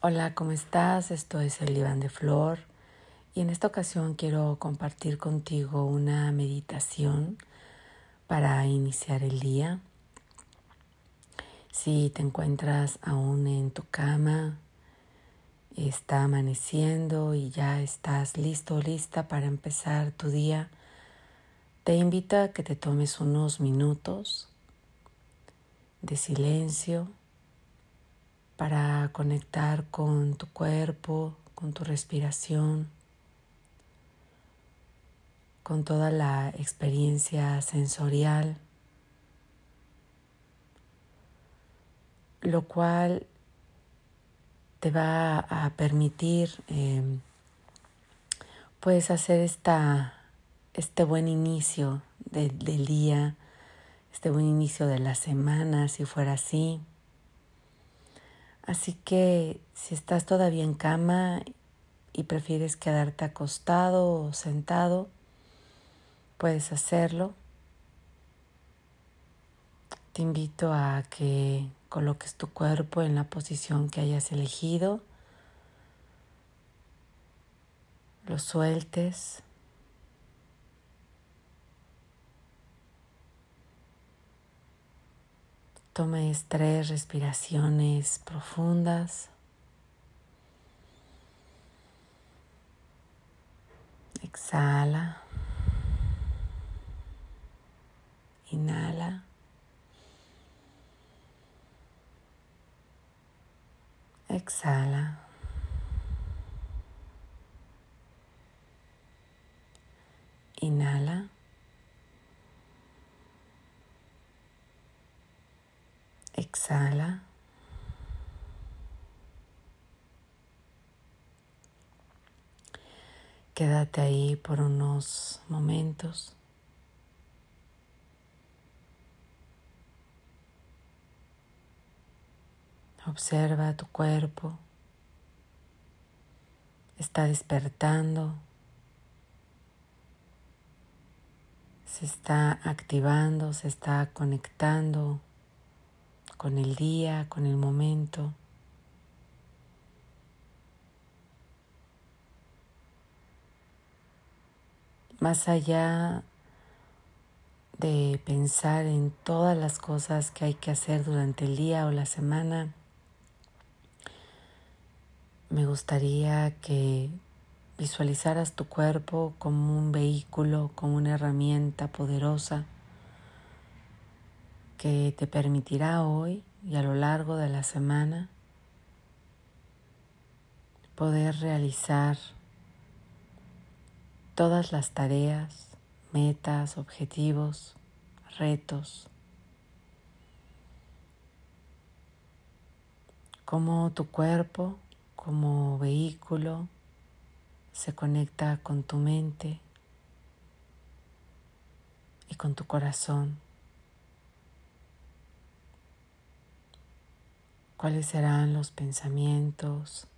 Hola, ¿cómo estás? Esto es el Iván de Flor y en esta ocasión quiero compartir contigo una meditación para iniciar el día. Si te encuentras aún en tu cama, está amaneciendo y ya estás listo o lista para empezar tu día, te invito a que te tomes unos minutos de silencio para conectar con tu cuerpo, con tu respiración, con toda la experiencia sensorial, lo cual te va a permitir eh, pues hacer esta, este buen inicio del día, este buen inicio de la semana, si fuera así. Así que si estás todavía en cama y prefieres quedarte acostado o sentado, puedes hacerlo. Te invito a que coloques tu cuerpo en la posición que hayas elegido, lo sueltes Tomes tres respiraciones profundas. Exhala. Inhala. Exhala. Exhala. Quédate ahí por unos momentos. Observa tu cuerpo. Está despertando. Se está activando, se está conectando con el día, con el momento. Más allá de pensar en todas las cosas que hay que hacer durante el día o la semana, me gustaría que visualizaras tu cuerpo como un vehículo, como una herramienta poderosa que te permitirá hoy y a lo largo de la semana poder realizar todas las tareas, metas, objetivos, retos, como tu cuerpo como vehículo se conecta con tu mente y con tu corazón. Cuáles serán los pensamientos,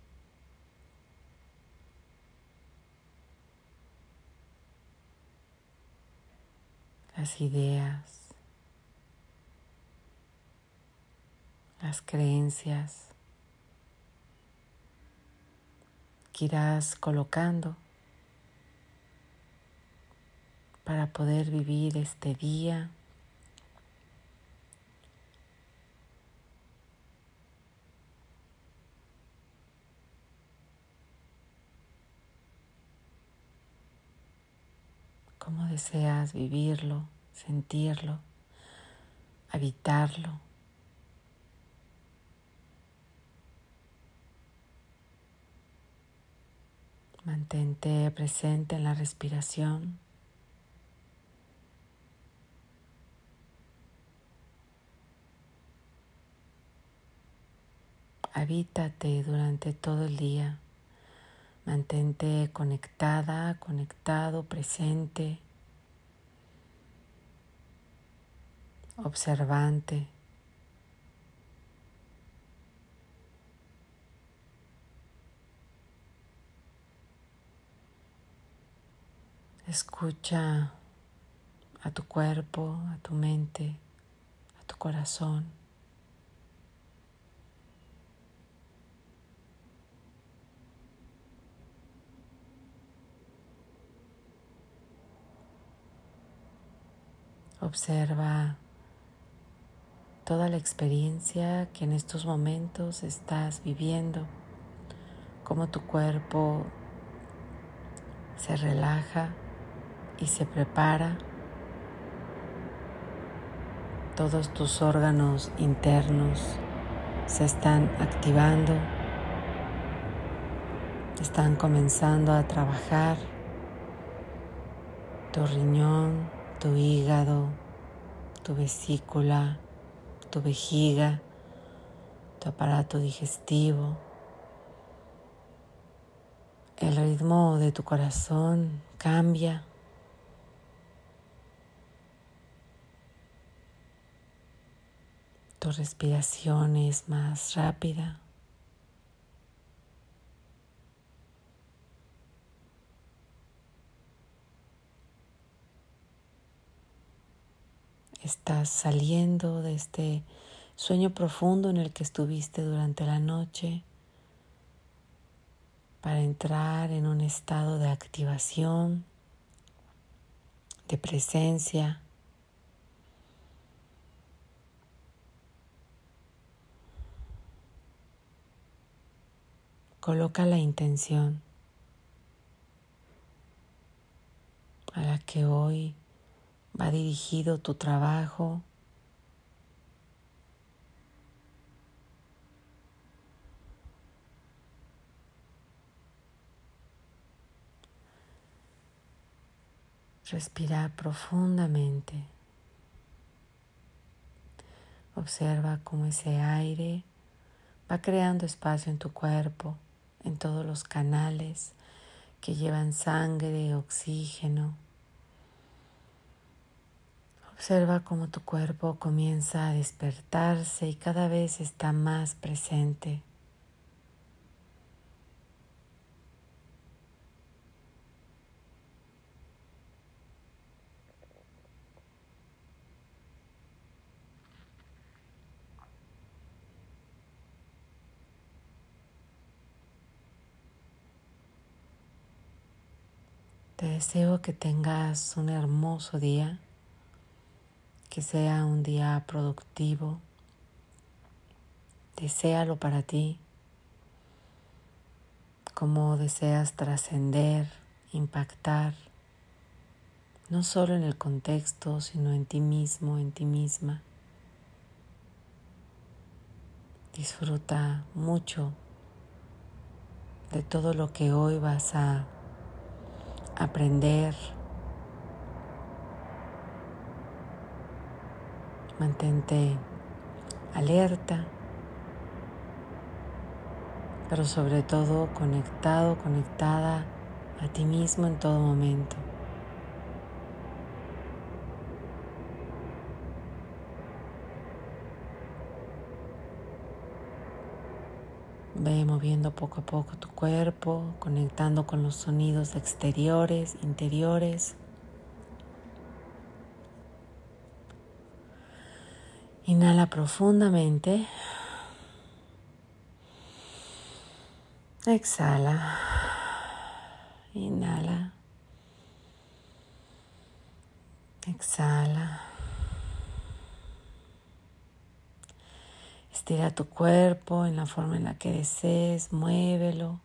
las ideas, las creencias. Que irás colocando para poder vivir este día cómo deseas vivirlo, sentirlo, habitarlo. Mantente presente en la respiración. Habítate durante todo el día. Mantente conectada, conectado, presente, observante. Escucha a tu cuerpo, a tu mente, a tu corazón. Observa toda la experiencia que en estos momentos estás viviendo, cómo tu cuerpo se relaja y se prepara, todos tus órganos internos se están activando, están comenzando a trabajar, tu riñón, tu hígado, tu vesícula, tu vejiga, tu aparato digestivo. El ritmo de tu corazón cambia. Tu respiración es más rápida. Estás saliendo de este sueño profundo en el que estuviste durante la noche para entrar en un estado de activación, de presencia. Coloca la intención a la que hoy va dirigido tu trabajo. Respira profundamente. Observa cómo ese aire va creando espacio en tu cuerpo, en todos los canales que llevan sangre, oxígeno, Observa cómo tu cuerpo comienza a despertarse y cada vez está más presente. Te deseo que tengas un hermoso día que sea un día productivo. Desealo para ti, como deseas trascender, impactar, no solo en el contexto, sino en ti mismo, en ti misma. Disfruta mucho de todo lo que hoy vas a aprender, Mantente alerta, pero sobre todo conectado, conectada a ti mismo en todo momento. Ve moviendo poco a poco tu cuerpo, conectando con los sonidos exteriores, interiores. Inhala profundamente. Exhala. Inhala. Exhala. Estira tu cuerpo en la forma en la que desees, muévelo.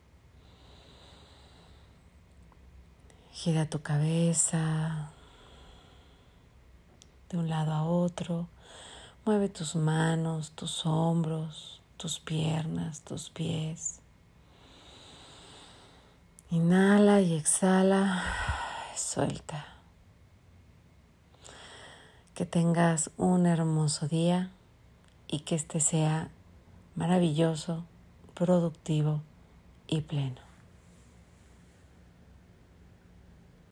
Gira tu cabeza de un lado a otro. Mueve tus manos, tus hombros, tus piernas, tus pies. Inhala y exhala. Suelta. Que tengas un hermoso día y que este sea maravilloso, productivo y pleno.